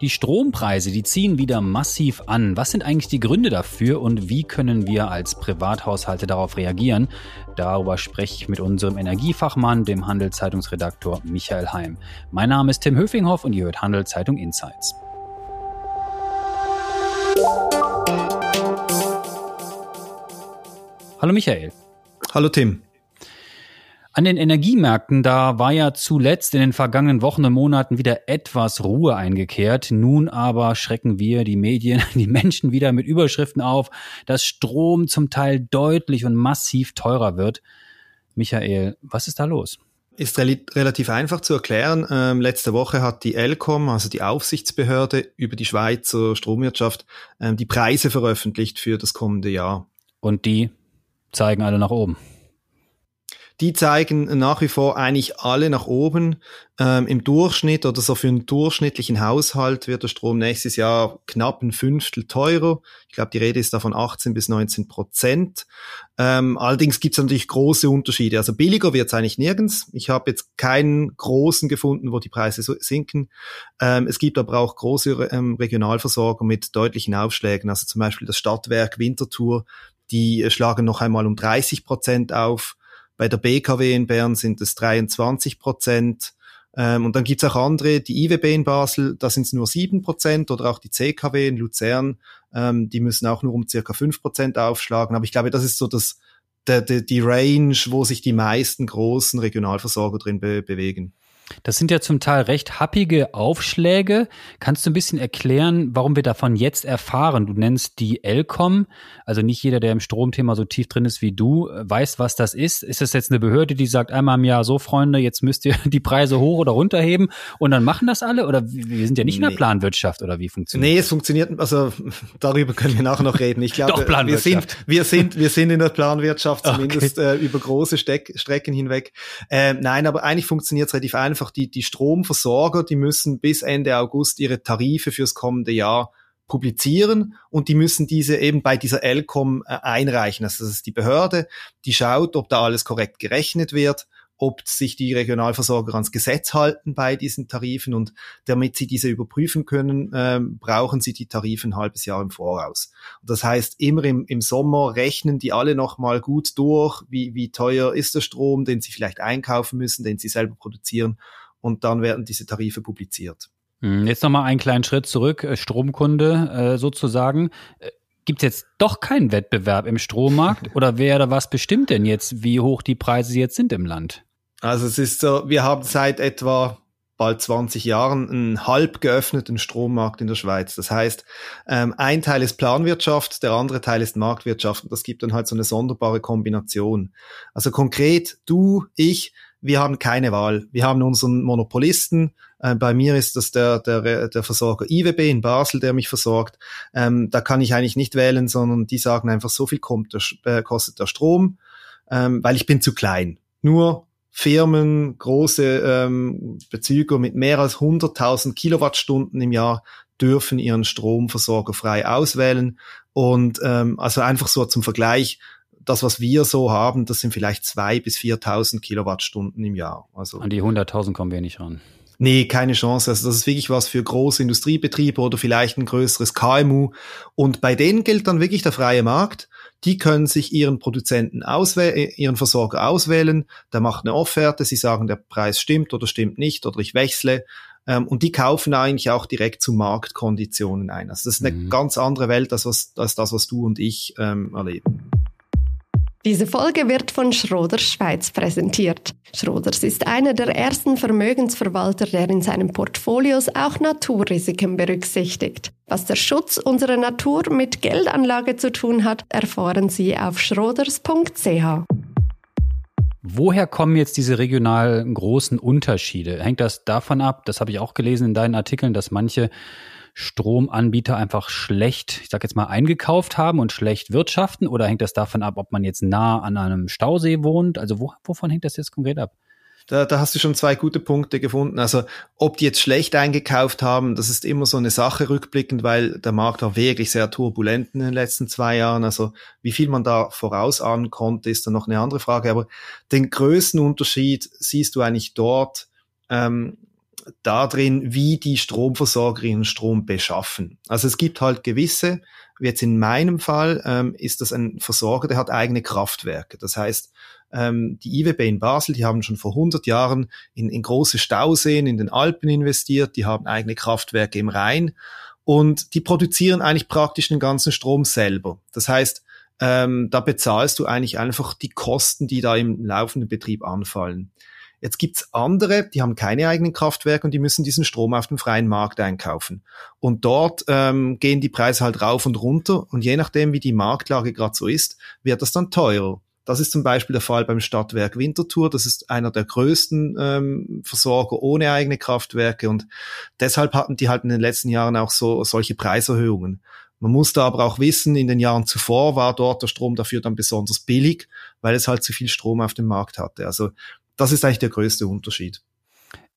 Die Strompreise, die ziehen wieder massiv an. Was sind eigentlich die Gründe dafür und wie können wir als Privathaushalte darauf reagieren? Darüber spreche ich mit unserem Energiefachmann, dem Handelszeitungsredaktor Michael Heim. Mein Name ist Tim Höfinghoff und ihr hört Handelszeitung Insights. Hallo Michael. Hallo Tim. An den Energiemärkten, da war ja zuletzt in den vergangenen Wochen und Monaten wieder etwas Ruhe eingekehrt. Nun aber schrecken wir, die Medien, die Menschen wieder mit Überschriften auf, dass Strom zum Teil deutlich und massiv teurer wird. Michael, was ist da los? Ist re relativ einfach zu erklären. Ähm, letzte Woche hat die ELCOM, also die Aufsichtsbehörde über die Schweizer Stromwirtschaft, ähm, die Preise veröffentlicht für das kommende Jahr. Und die zeigen alle nach oben die zeigen nach wie vor eigentlich alle nach oben. Ähm, Im Durchschnitt oder so für einen durchschnittlichen Haushalt wird der Strom nächstes Jahr knapp ein Fünftel teurer. Ich glaube, die Rede ist davon 18 bis 19 Prozent. Ähm, allerdings gibt es natürlich große Unterschiede. Also billiger wird es eigentlich nirgends. Ich habe jetzt keinen großen gefunden, wo die Preise so sinken. Ähm, es gibt aber auch große ähm, Regionalversorger mit deutlichen Aufschlägen. Also zum Beispiel das Stadtwerk Winterthur, die schlagen noch einmal um 30 Prozent auf. Bei der BKW in Bern sind es 23 Prozent. Ähm, und dann gibt's auch andere, die IWB in Basel, da sind es nur sieben Prozent oder auch die CKW in Luzern, ähm, die müssen auch nur um circa fünf Prozent aufschlagen. Aber ich glaube, das ist so das, der, der, die Range, wo sich die meisten großen Regionalversorger drin be bewegen. Das sind ja zum Teil recht happige Aufschläge. Kannst du ein bisschen erklären, warum wir davon jetzt erfahren? Du nennst die Elcom, also nicht jeder, der im Stromthema so tief drin ist wie du, weiß, was das ist. Ist das jetzt eine Behörde, die sagt einmal im Jahr, so Freunde, jetzt müsst ihr die Preise hoch oder runterheben und dann machen das alle? Oder wir sind ja nicht nee. in der Planwirtschaft oder wie funktioniert Nee, es funktioniert, also darüber können wir nachher noch reden. Ich glaube, wir sind, wir sind, wir sind in der Planwirtschaft, zumindest okay. äh, über große Steck Strecken hinweg. Äh, nein, aber eigentlich funktioniert es relativ einfach einfach die, die Stromversorger, die müssen bis Ende August ihre Tarife fürs kommende Jahr publizieren und die müssen diese eben bei dieser Elcom äh, einreichen. Also das ist die Behörde, die schaut, ob da alles korrekt gerechnet wird, ob sich die Regionalversorger ans Gesetz halten bei diesen Tarifen und damit sie diese überprüfen können, äh, brauchen sie die Tarife ein halbes Jahr im Voraus. Und das heißt, immer im, im Sommer rechnen die alle nochmal gut durch, wie, wie teuer ist der Strom, den sie vielleicht einkaufen müssen, den sie selber produzieren und dann werden diese Tarife publiziert. Hm, jetzt nochmal einen kleinen Schritt zurück, äh, Stromkunde äh, sozusagen. Äh, Gibt es jetzt doch keinen Wettbewerb im Strommarkt oder wer da was bestimmt denn jetzt, wie hoch die Preise jetzt sind im Land? Also es ist so, wir haben seit etwa bald 20 Jahren einen halb geöffneten Strommarkt in der Schweiz. Das heißt, ähm, ein Teil ist Planwirtschaft, der andere Teil ist Marktwirtschaft und das gibt dann halt so eine sonderbare Kombination. Also konkret, du, ich, wir haben keine Wahl. Wir haben unseren Monopolisten. Äh, bei mir ist das der, der, der Versorger IWB in Basel, der mich versorgt. Ähm, da kann ich eigentlich nicht wählen, sondern die sagen einfach, so viel kommt der, äh, kostet der Strom, ähm, weil ich bin zu klein. Nur Firmen, große ähm, Bezüger mit mehr als 100.000 Kilowattstunden im Jahr dürfen ihren Stromversorger frei auswählen. Und ähm, also einfach so zum Vergleich, das, was wir so haben, das sind vielleicht zwei bis 4.000 Kilowattstunden im Jahr. Also an die 100.000 kommen wir nicht ran. Nee, keine Chance. Also das ist wirklich was für große Industriebetriebe oder vielleicht ein größeres KMU. Und bei denen gilt dann wirklich der freie Markt. Die können sich ihren Produzenten auswählen, äh, ihren Versorger auswählen. Der macht eine Offerte. Sie sagen, der Preis stimmt oder stimmt nicht oder ich wechsle. Ähm, und die kaufen eigentlich auch direkt zu Marktkonditionen ein. Also das ist eine mhm. ganz andere Welt als, was, als das, was du und ich ähm, erleben. Diese Folge wird von Schroders Schweiz präsentiert. Schroders ist einer der ersten Vermögensverwalter, der in seinen Portfolios auch Naturrisiken berücksichtigt. Was der Schutz unserer Natur mit Geldanlage zu tun hat, erfahren Sie auf schroders.ch. Woher kommen jetzt diese regional großen Unterschiede? Hängt das davon ab, das habe ich auch gelesen in deinen Artikeln, dass manche Stromanbieter einfach schlecht, ich sag jetzt mal, eingekauft haben und schlecht wirtschaften? Oder hängt das davon ab, ob man jetzt nah an einem Stausee wohnt? Also wo, wovon hängt das jetzt konkret ab? Da, da hast du schon zwei gute Punkte gefunden. Also ob die jetzt schlecht eingekauft haben, das ist immer so eine Sache rückblickend, weil der Markt war wirklich sehr turbulent in den letzten zwei Jahren. Also wie viel man da vorausahnen konnte, ist dann noch eine andere Frage. Aber den größten Unterschied siehst du eigentlich dort, ähm, da drin, wie die Stromversorger ihren Strom beschaffen. Also es gibt halt gewisse, jetzt in meinem Fall ähm, ist das ein Versorger, der hat eigene Kraftwerke. Das heißt, ähm, die IWB in Basel, die haben schon vor 100 Jahren in, in große Stauseen in den Alpen investiert, die haben eigene Kraftwerke im Rhein und die produzieren eigentlich praktisch den ganzen Strom selber. Das heißt, ähm, da bezahlst du eigentlich einfach die Kosten, die da im laufenden Betrieb anfallen. Jetzt gibt's andere, die haben keine eigenen Kraftwerke und die müssen diesen Strom auf dem freien Markt einkaufen. Und dort ähm, gehen die Preise halt rauf und runter und je nachdem, wie die Marktlage gerade so ist, wird das dann teurer. Das ist zum Beispiel der Fall beim Stadtwerk Winterthur. Das ist einer der größten ähm, Versorger ohne eigene Kraftwerke und deshalb hatten die halt in den letzten Jahren auch so solche Preiserhöhungen. Man musste aber auch wissen, in den Jahren zuvor war dort der Strom dafür dann besonders billig, weil es halt zu viel Strom auf dem Markt hatte. Also das ist eigentlich der größte Unterschied.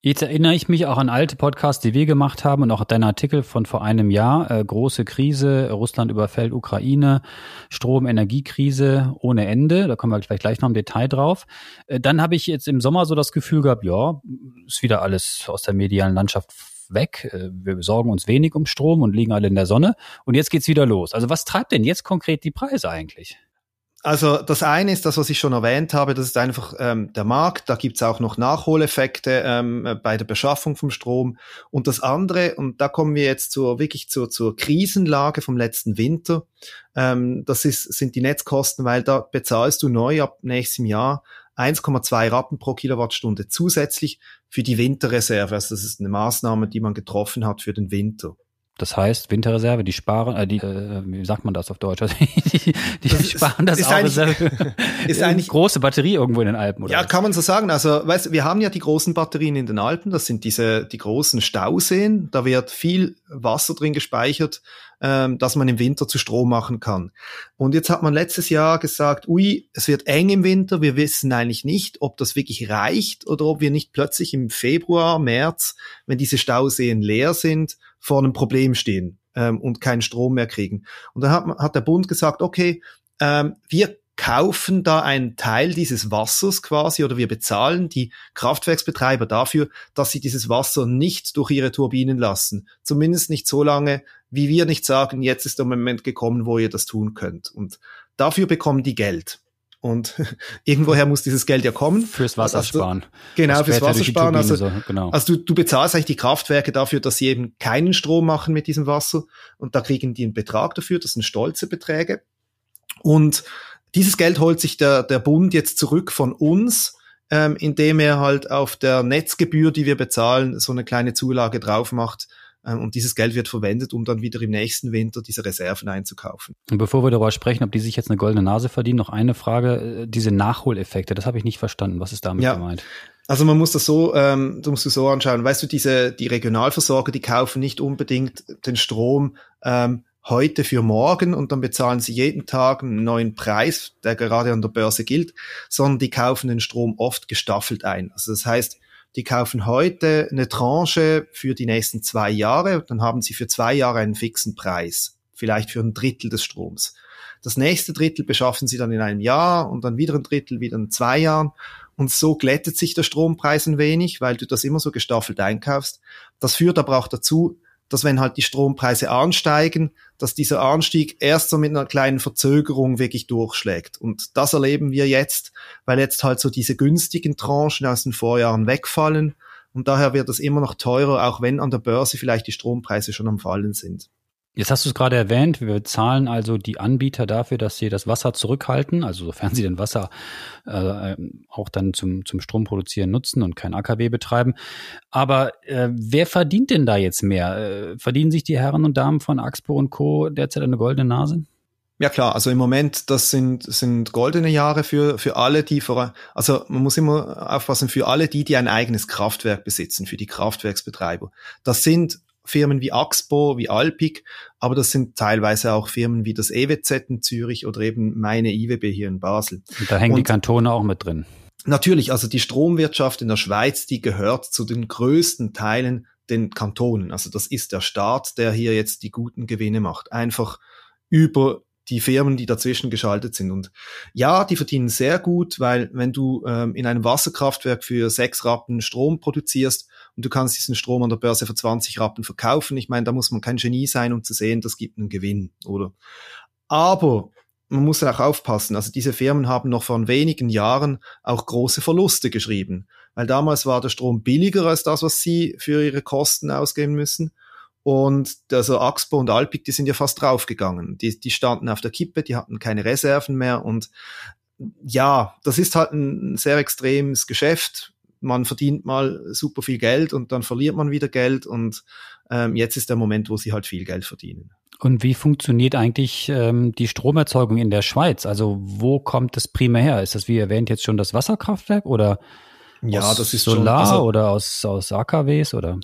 Jetzt erinnere ich mich auch an alte Podcasts, die wir gemacht haben und auch deinen Artikel von vor einem Jahr. Äh, große Krise, Russland überfällt Ukraine, Strom, Energiekrise ohne Ende. Da kommen wir vielleicht gleich noch im Detail drauf. Äh, dann habe ich jetzt im Sommer so das Gefühl gehabt, ja, ist wieder alles aus der medialen Landschaft weg. Äh, wir besorgen uns wenig um Strom und liegen alle in der Sonne. Und jetzt geht's wieder los. Also was treibt denn jetzt konkret die Preise eigentlich? Also das eine ist das, was ich schon erwähnt habe, das ist einfach ähm, der Markt. Da gibt's auch noch Nachholeffekte ähm, bei der Beschaffung vom Strom. Und das andere, und da kommen wir jetzt zur wirklich zur, zur Krisenlage vom letzten Winter. Ähm, das ist, sind die Netzkosten, weil da bezahlst du neu ab nächstem Jahr 1,2 Rappen pro Kilowattstunde zusätzlich für die Winterreserve. Also das ist eine Maßnahme, die man getroffen hat für den Winter. Das heißt, Winterreserve, die sparen, äh, die, äh, wie sagt man das auf Deutsch? Also, die, die das sparen das ist auch. Reserve. Ist eigentlich große Batterie irgendwo in den Alpen, oder? Ja, was? kann man so sagen. Also, weißt, wir haben ja die großen Batterien in den Alpen. Das sind diese die großen Stauseen. Da wird viel Wasser drin gespeichert, ähm, dass man im Winter zu Strom machen kann. Und jetzt hat man letztes Jahr gesagt, ui, es wird eng im Winter. Wir wissen eigentlich nicht, ob das wirklich reicht oder ob wir nicht plötzlich im Februar, März, wenn diese Stauseen leer sind, vor einem Problem stehen ähm, und keinen Strom mehr kriegen. Und dann hat, hat der Bund gesagt, okay, ähm, wir kaufen da einen Teil dieses Wassers quasi oder wir bezahlen die Kraftwerksbetreiber dafür, dass sie dieses Wasser nicht durch ihre Turbinen lassen. Zumindest nicht so lange, wie wir nicht sagen, jetzt ist der Moment gekommen, wo ihr das tun könnt. Und dafür bekommen die Geld. Und irgendwoher muss dieses Geld ja kommen. Fürs Wassersparen. Also, genau, fürs Wassersparen. Also, so, genau. also du, du bezahlst eigentlich die Kraftwerke dafür, dass sie eben keinen Strom machen mit diesem Wasser. Und da kriegen die einen Betrag dafür. Das sind stolze Beträge. Und dieses Geld holt sich der, der Bund jetzt zurück von uns, ähm, indem er halt auf der Netzgebühr, die wir bezahlen, so eine kleine Zulage drauf macht. Ähm, und dieses Geld wird verwendet, um dann wieder im nächsten Winter diese Reserven einzukaufen. Und bevor wir darüber sprechen, ob die sich jetzt eine goldene Nase verdienen, noch eine Frage. Äh, diese Nachholeffekte, das habe ich nicht verstanden. Was ist damit ja. gemeint? Also man muss das so, ähm, du musst du so anschauen. Weißt du, diese die Regionalversorger, die kaufen nicht unbedingt den Strom ähm, heute für morgen und dann bezahlen sie jeden Tag einen neuen Preis, der gerade an der Börse gilt, sondern die kaufen den Strom oft gestaffelt ein. Also das heißt, die kaufen heute eine Tranche für die nächsten zwei Jahre, dann haben sie für zwei Jahre einen fixen Preis, vielleicht für ein Drittel des Stroms. Das nächste Drittel beschaffen sie dann in einem Jahr und dann wieder ein Drittel wieder in zwei Jahren. Und so glättet sich der Strompreis ein wenig, weil du das immer so gestaffelt einkaufst. Das führt aber auch dazu, dass wenn halt die Strompreise ansteigen, dass dieser Anstieg erst so mit einer kleinen Verzögerung wirklich durchschlägt. Und das erleben wir jetzt, weil jetzt halt so diese günstigen Tranchen aus den Vorjahren wegfallen. Und daher wird es immer noch teurer, auch wenn an der Börse vielleicht die Strompreise schon am Fallen sind. Jetzt hast du es gerade erwähnt, wir zahlen also die Anbieter dafür, dass sie das Wasser zurückhalten, also sofern sie denn Wasser äh, auch dann zum, zum Stromproduzieren nutzen und kein AKW betreiben. Aber äh, wer verdient denn da jetzt mehr? Äh, verdienen sich die Herren und Damen von Axpo und Co. derzeit eine goldene Nase? Ja klar, also im Moment, das sind, sind goldene Jahre für, für alle, die vor, also man muss immer aufpassen, für alle die, die ein eigenes Kraftwerk besitzen, für die Kraftwerksbetreiber. Das sind Firmen wie Axpo, wie Alpic, aber das sind teilweise auch Firmen wie das EWZ in Zürich oder eben meine IWB hier in Basel. Und da hängen Und die Kantone auch mit drin. Natürlich, also die Stromwirtschaft in der Schweiz, die gehört zu den größten Teilen den Kantonen. Also das ist der Staat, der hier jetzt die guten Gewinne macht. Einfach über die Firmen, die dazwischen geschaltet sind. Und ja, die verdienen sehr gut, weil wenn du ähm, in einem Wasserkraftwerk für sechs Rappen Strom produzierst und du kannst diesen Strom an der Börse für 20 Rappen verkaufen, ich meine, da muss man kein Genie sein, um zu sehen, das gibt einen Gewinn, oder? Aber man muss auch aufpassen. Also diese Firmen haben noch vor wenigen Jahren auch große Verluste geschrieben, weil damals war der Strom billiger als das, was sie für ihre Kosten ausgeben müssen. Und also Axpo und Alpic, die sind ja fast draufgegangen. Die, die standen auf der Kippe, die hatten keine Reserven mehr. Und ja, das ist halt ein sehr extremes Geschäft. Man verdient mal super viel Geld und dann verliert man wieder Geld. Und ähm, jetzt ist der Moment, wo sie halt viel Geld verdienen. Und wie funktioniert eigentlich ähm, die Stromerzeugung in der Schweiz? Also wo kommt das primär her? Ist das wie erwähnt jetzt schon das Wasserkraftwerk oder ja, das ist Solar schon, also, oder aus, aus AKWs oder?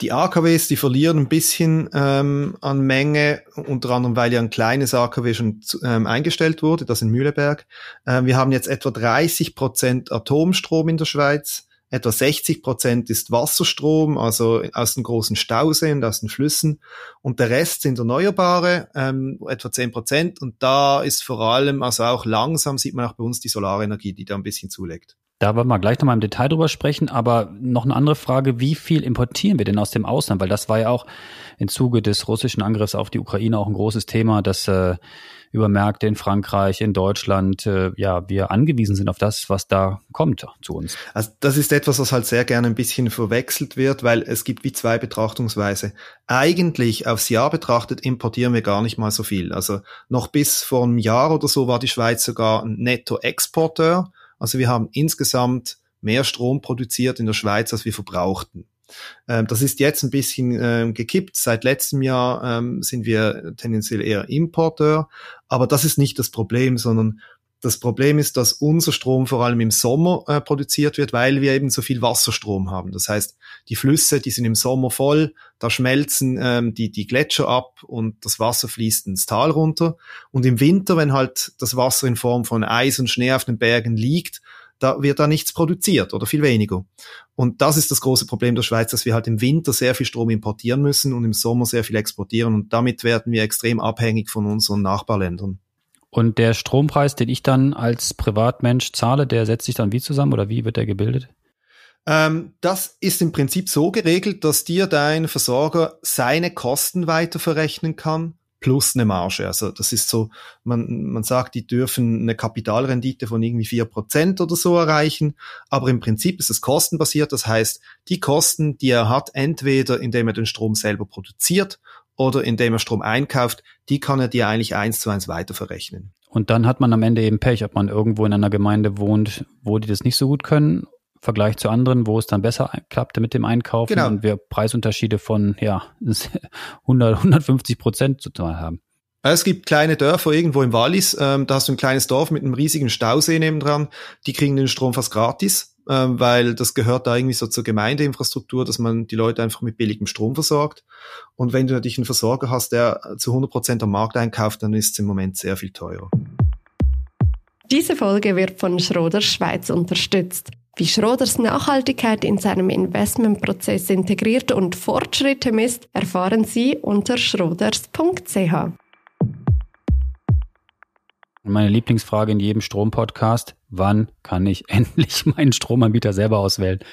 Die AKWs, die verlieren ein bisschen ähm, an Menge, unter anderem, weil ja ein kleines AKW schon ähm, eingestellt wurde, das in Mühleberg. Ähm, wir haben jetzt etwa 30 Prozent Atomstrom in der Schweiz. Etwa 60 Prozent ist Wasserstrom, also aus den großen Stauseen aus den Flüssen. Und der Rest sind Erneuerbare, ähm, etwa 10 Prozent. Und da ist vor allem, also auch langsam sieht man auch bei uns die Solarenergie, die da ein bisschen zulegt. Da wollen wir gleich nochmal im Detail drüber sprechen, aber noch eine andere Frage, wie viel importieren wir denn aus dem Ausland? Weil das war ja auch im Zuge des russischen Angriffs auf die Ukraine auch ein großes Thema, dass äh, über Märkte in Frankreich, in Deutschland, äh, ja, wir angewiesen sind auf das, was da kommt zu uns. Also das ist etwas, was halt sehr gerne ein bisschen verwechselt wird, weil es gibt wie zwei Betrachtungsweise. Eigentlich aufs Jahr betrachtet importieren wir gar nicht mal so viel. Also noch bis vor einem Jahr oder so war die Schweiz sogar ein Netto-Exporteur also wir haben insgesamt mehr Strom produziert in der Schweiz, als wir verbrauchten. Ähm, das ist jetzt ein bisschen ähm, gekippt. Seit letztem Jahr ähm, sind wir tendenziell eher Importeur. Aber das ist nicht das Problem, sondern das Problem ist, dass unser Strom vor allem im Sommer äh, produziert wird, weil wir eben so viel Wasserstrom haben. Das heißt, die Flüsse, die sind im Sommer voll, da schmelzen ähm, die, die Gletscher ab und das Wasser fließt ins Tal runter. Und im Winter, wenn halt das Wasser in Form von Eis und Schnee auf den Bergen liegt, da wird da nichts produziert oder viel weniger. Und das ist das große Problem der Schweiz, dass wir halt im Winter sehr viel Strom importieren müssen und im Sommer sehr viel exportieren. Und damit werden wir extrem abhängig von unseren Nachbarländern. Und der Strompreis, den ich dann als Privatmensch zahle, der setzt sich dann wie zusammen oder wie wird der gebildet? Ähm, das ist im Prinzip so geregelt, dass dir dein Versorger seine Kosten weiter verrechnen kann plus eine Marge. Also das ist so, man, man sagt, die dürfen eine Kapitalrendite von irgendwie vier Prozent oder so erreichen, aber im Prinzip ist es kostenbasiert. Das heißt, die Kosten, die er hat, entweder indem er den Strom selber produziert oder indem er Strom einkauft, die kann er dir eigentlich eins zu eins weiterverrechnen. Und dann hat man am Ende eben Pech, ob man irgendwo in einer Gemeinde wohnt, wo die das nicht so gut können, Vergleich zu anderen, wo es dann besser klappte mit dem Einkaufen genau. und wir Preisunterschiede von ja 100, 150 Prozent total haben. Es gibt kleine Dörfer irgendwo im Wallis, ähm, da hast du ein kleines Dorf mit einem riesigen Stausee nebendran, die kriegen den Strom fast gratis weil das gehört da irgendwie so zur Gemeindeinfrastruktur, dass man die Leute einfach mit billigem Strom versorgt. Und wenn du natürlich einen Versorger hast, der zu 100 Prozent am Markt einkauft, dann ist es im Moment sehr viel teurer. Diese Folge wird von Schroders Schweiz unterstützt. Wie Schroders Nachhaltigkeit in seinem Investmentprozess integriert und Fortschritte misst, erfahren Sie unter schroders.ch. Meine Lieblingsfrage in jedem Strompodcast, wann kann ich endlich meinen Stromanbieter selber auswählen?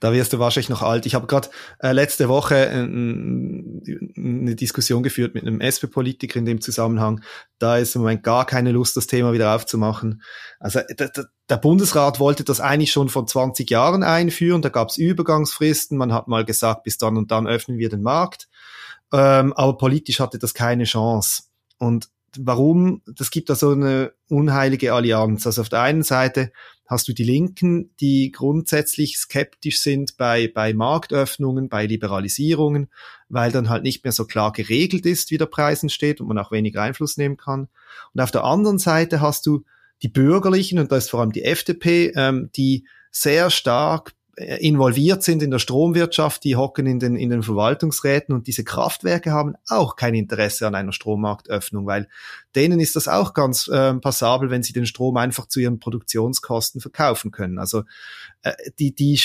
Da wirst du wahrscheinlich noch alt. Ich habe gerade äh, letzte Woche äh, eine Diskussion geführt mit einem SP-Politiker in dem Zusammenhang. Da ist im Moment gar keine Lust, das Thema wieder aufzumachen. Also der Bundesrat wollte das eigentlich schon vor 20 Jahren einführen. Da gab es Übergangsfristen. Man hat mal gesagt, bis dann und dann öffnen wir den Markt. Ähm, aber politisch hatte das keine Chance. Und warum? Das gibt da so eine unheilige Allianz. Also auf der einen Seite hast du die Linken, die grundsätzlich skeptisch sind bei, bei Marktöffnungen, bei Liberalisierungen, weil dann halt nicht mehr so klar geregelt ist, wie der Preis entsteht und man auch weniger Einfluss nehmen kann. Und auf der anderen Seite hast du die Bürgerlichen, und da ist vor allem die FDP, ähm, die sehr stark involviert sind in der Stromwirtschaft, die hocken in den, in den Verwaltungsräten und diese Kraftwerke haben auch kein Interesse an einer Strommarktöffnung, weil denen ist das auch ganz äh, passabel, wenn sie den Strom einfach zu ihren Produktionskosten verkaufen können. Also äh, die, die,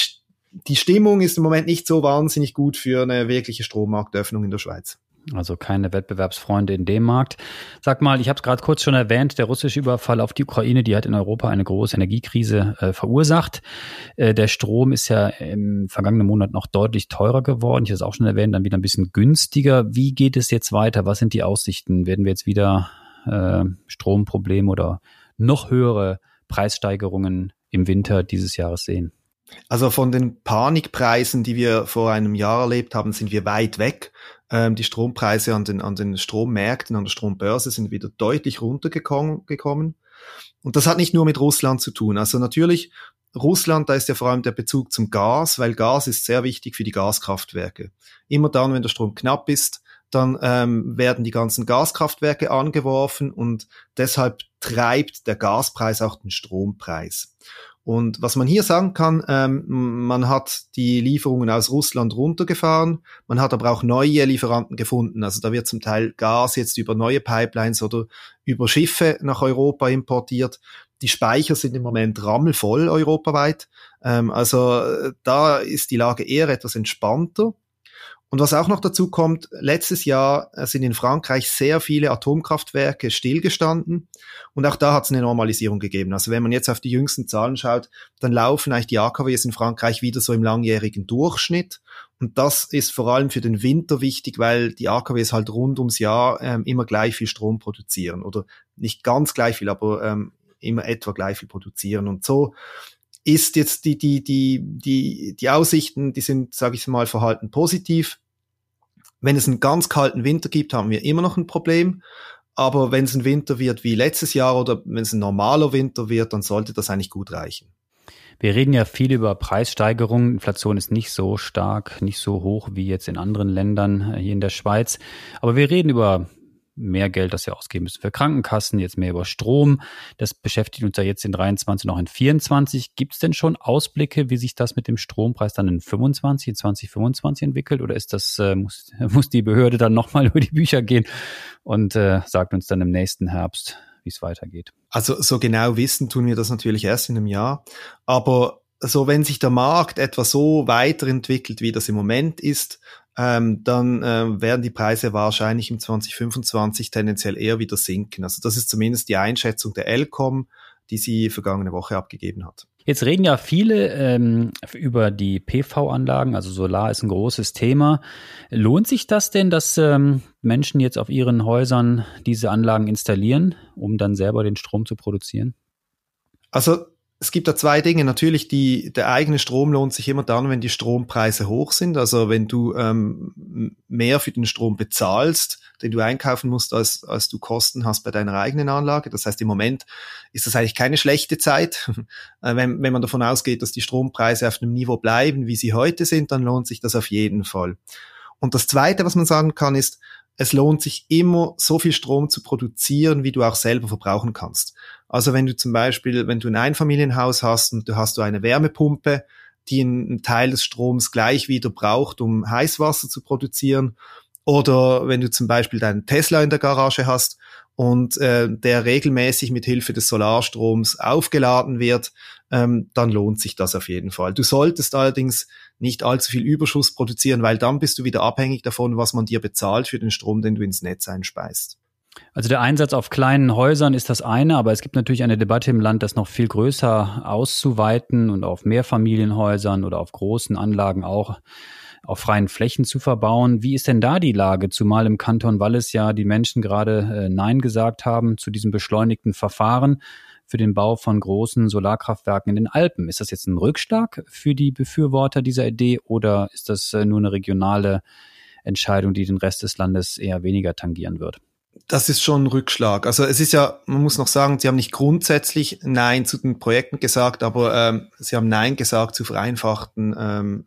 die Stimmung ist im Moment nicht so wahnsinnig gut für eine wirkliche Strommarktöffnung in der Schweiz. Also keine Wettbewerbsfreunde in dem Markt. Sag mal, ich habe es gerade kurz schon erwähnt, der russische Überfall auf die Ukraine, die hat in Europa eine große Energiekrise äh, verursacht. Äh, der Strom ist ja im vergangenen Monat noch deutlich teurer geworden. Ich habe es auch schon erwähnt, dann wieder ein bisschen günstiger. Wie geht es jetzt weiter? Was sind die Aussichten? Werden wir jetzt wieder äh, Stromprobleme oder noch höhere Preissteigerungen im Winter dieses Jahres sehen? Also von den Panikpreisen, die wir vor einem Jahr erlebt haben, sind wir weit weg. Ähm, die Strompreise an den, an den Strommärkten, an der Strombörse sind wieder deutlich runtergekommen. Und das hat nicht nur mit Russland zu tun. Also natürlich, Russland, da ist ja vor allem der Bezug zum Gas, weil Gas ist sehr wichtig für die Gaskraftwerke. Immer dann, wenn der Strom knapp ist, dann ähm, werden die ganzen Gaskraftwerke angeworfen und deshalb treibt der Gaspreis auch den Strompreis. Und was man hier sagen kann, ähm, man hat die Lieferungen aus Russland runtergefahren, man hat aber auch neue Lieferanten gefunden. Also da wird zum Teil Gas jetzt über neue Pipelines oder über Schiffe nach Europa importiert. Die Speicher sind im Moment rammelvoll europaweit. Ähm, also äh, da ist die Lage eher etwas entspannter. Und was auch noch dazu kommt, letztes Jahr sind in Frankreich sehr viele Atomkraftwerke stillgestanden und auch da hat es eine Normalisierung gegeben. Also wenn man jetzt auf die jüngsten Zahlen schaut, dann laufen eigentlich die AKWs in Frankreich wieder so im langjährigen Durchschnitt. Und das ist vor allem für den Winter wichtig, weil die AKWs halt rund ums Jahr ähm, immer gleich viel Strom produzieren oder nicht ganz gleich viel, aber ähm, immer etwa gleich viel produzieren. Und so ist jetzt die, die, die, die, die Aussichten, die sind, sage ich mal, verhalten positiv. Wenn es einen ganz kalten Winter gibt, haben wir immer noch ein Problem. Aber wenn es ein Winter wird wie letztes Jahr oder wenn es ein normaler Winter wird, dann sollte das eigentlich gut reichen. Wir reden ja viel über Preissteigerungen. Inflation ist nicht so stark, nicht so hoch wie jetzt in anderen Ländern hier in der Schweiz. Aber wir reden über mehr Geld, das wir ausgeben müssen für Krankenkassen, jetzt mehr über Strom. Das beschäftigt uns ja jetzt in 23 noch in 24. Gibt es denn schon Ausblicke, wie sich das mit dem Strompreis dann in 25, in 2025 entwickelt? Oder ist das, äh, muss, muss die Behörde dann nochmal über die Bücher gehen und äh, sagt uns dann im nächsten Herbst, wie es weitergeht? Also so genau wissen tun wir das natürlich erst in einem Jahr. Aber so wenn sich der Markt etwa so weiterentwickelt, wie das im Moment ist, ähm, dann äh, werden die Preise wahrscheinlich im 2025 tendenziell eher wieder sinken. Also das ist zumindest die Einschätzung der Elcom, die sie vergangene Woche abgegeben hat. Jetzt reden ja viele ähm, über die PV-Anlagen, also Solar ist ein großes Thema. Lohnt sich das denn, dass ähm, Menschen jetzt auf ihren Häusern diese Anlagen installieren, um dann selber den Strom zu produzieren? Also es gibt da zwei Dinge. Natürlich, die, der eigene Strom lohnt sich immer dann, wenn die Strompreise hoch sind. Also wenn du ähm, mehr für den Strom bezahlst, den du einkaufen musst, als, als du Kosten hast bei deiner eigenen Anlage. Das heißt, im Moment ist das eigentlich keine schlechte Zeit. Äh, wenn, wenn man davon ausgeht, dass die Strompreise auf einem Niveau bleiben, wie sie heute sind, dann lohnt sich das auf jeden Fall. Und das Zweite, was man sagen kann, ist, es lohnt sich immer, so viel Strom zu produzieren, wie du auch selber verbrauchen kannst. Also wenn du zum Beispiel, wenn du ein Einfamilienhaus hast und du hast du eine Wärmepumpe, die einen Teil des Stroms gleich wieder braucht, um Heißwasser zu produzieren, oder wenn du zum Beispiel deinen Tesla in der Garage hast und äh, der regelmäßig mit Hilfe des Solarstroms aufgeladen wird, ähm, dann lohnt sich das auf jeden Fall. Du solltest allerdings nicht allzu viel Überschuss produzieren, weil dann bist du wieder abhängig davon, was man dir bezahlt für den Strom, den du ins Netz einspeist. Also der Einsatz auf kleinen Häusern ist das eine, aber es gibt natürlich eine Debatte im Land, das noch viel größer auszuweiten und auf Mehrfamilienhäusern oder auf großen Anlagen auch auf freien Flächen zu verbauen. Wie ist denn da die Lage? Zumal im Kanton Wallis ja die Menschen gerade äh, Nein gesagt haben zu diesem beschleunigten Verfahren für den Bau von großen Solarkraftwerken in den Alpen. Ist das jetzt ein Rückschlag für die Befürworter dieser Idee oder ist das äh, nur eine regionale Entscheidung, die den Rest des Landes eher weniger tangieren wird? das ist schon ein Rückschlag. Also es ist ja, man muss noch sagen, sie haben nicht grundsätzlich Nein zu den Projekten gesagt, aber ähm, sie haben Nein gesagt zu vereinfachten ähm,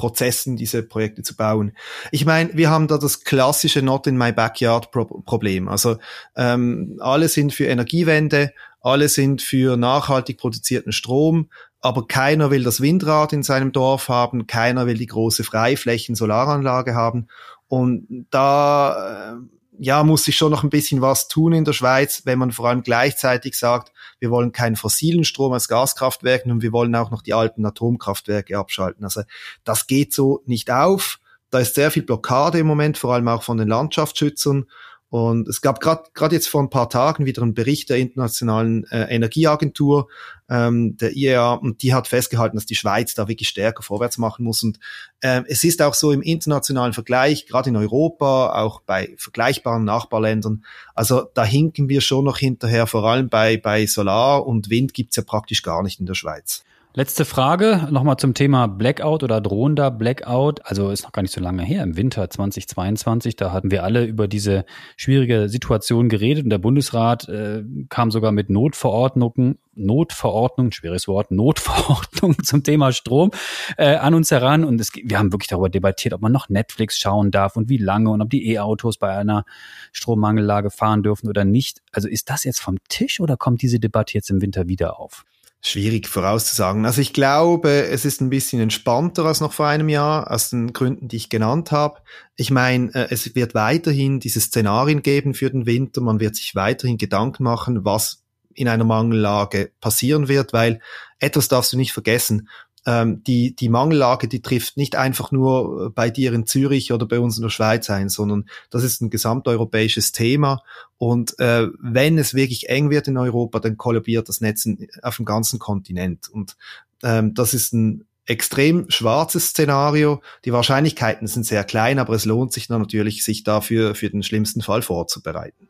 Prozessen, diese Projekte zu bauen. Ich meine, wir haben da das klassische Not in my backyard Problem. Also ähm, alle sind für Energiewende, alle sind für nachhaltig produzierten Strom, aber keiner will das Windrad in seinem Dorf haben, keiner will die große Freiflächen Solaranlage haben. Und da äh, ja, muss sich schon noch ein bisschen was tun in der Schweiz, wenn man vor allem gleichzeitig sagt, wir wollen keinen fossilen Strom aus Gaskraftwerken und wir wollen auch noch die alten Atomkraftwerke abschalten. Also das geht so nicht auf. da ist sehr viel Blockade im Moment, vor allem auch von den Landschaftsschützern. Und es gab gerade jetzt vor ein paar Tagen wieder einen Bericht der Internationalen äh, Energieagentur, ähm, der IEA, und die hat festgehalten, dass die Schweiz da wirklich stärker vorwärts machen muss. Und ähm, es ist auch so im internationalen Vergleich, gerade in Europa, auch bei vergleichbaren Nachbarländern, also da hinken wir schon noch hinterher, vor allem bei, bei Solar und Wind gibt's ja praktisch gar nicht in der Schweiz. Letzte Frage nochmal zum Thema Blackout oder drohender Blackout. Also ist noch gar nicht so lange her, im Winter 2022. Da hatten wir alle über diese schwierige Situation geredet und der Bundesrat äh, kam sogar mit Notverordnungen, Notverordnung, schweres Wort, Notverordnung zum Thema Strom äh, an uns heran. Und es, wir haben wirklich darüber debattiert, ob man noch Netflix schauen darf und wie lange und ob die E-Autos bei einer Strommangellage fahren dürfen oder nicht. Also ist das jetzt vom Tisch oder kommt diese Debatte jetzt im Winter wieder auf? Schwierig vorauszusagen. Also ich glaube, es ist ein bisschen entspannter als noch vor einem Jahr, aus den Gründen, die ich genannt habe. Ich meine, äh, es wird weiterhin diese Szenarien geben für den Winter. Man wird sich weiterhin Gedanken machen, was in einer Mangellage passieren wird, weil etwas darfst du nicht vergessen ähm, die, die Mangellage, die trifft nicht einfach nur äh, bei dir in Zürich oder bei uns in der Schweiz ein, sondern das ist ein gesamteuropäisches Thema. Und äh, wenn es wirklich eng wird in Europa, dann kollabiert das Netz auf dem ganzen Kontinent. Und ähm, das ist ein extrem schwarzes Szenario. Die Wahrscheinlichkeiten sind sehr klein, aber es lohnt sich dann natürlich, sich dafür für den schlimmsten Fall vorzubereiten.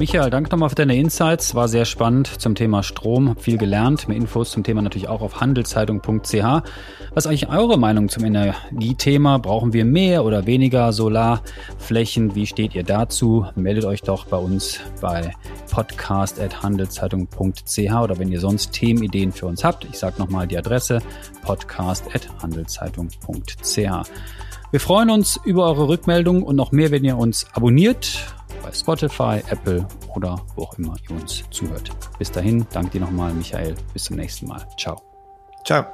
Michael, danke nochmal für deine Insights. War sehr spannend zum Thema Strom. Hab viel gelernt. Mehr Infos zum Thema natürlich auch auf handelszeitung.ch. Was ist eigentlich eure Meinung zum Energiethema? Brauchen wir mehr oder weniger Solarflächen? Wie steht ihr dazu? Meldet euch doch bei uns bei podcast.handelszeitung.ch oder wenn ihr sonst Themenideen für uns habt. Ich sage nochmal die Adresse podcast.handelszeitung.ch. Wir freuen uns über eure Rückmeldung und noch mehr, wenn ihr uns abonniert bei Spotify, Apple oder wo auch immer ihr uns zuhört. Bis dahin, danke dir nochmal, Michael. Bis zum nächsten Mal. Ciao. Ciao.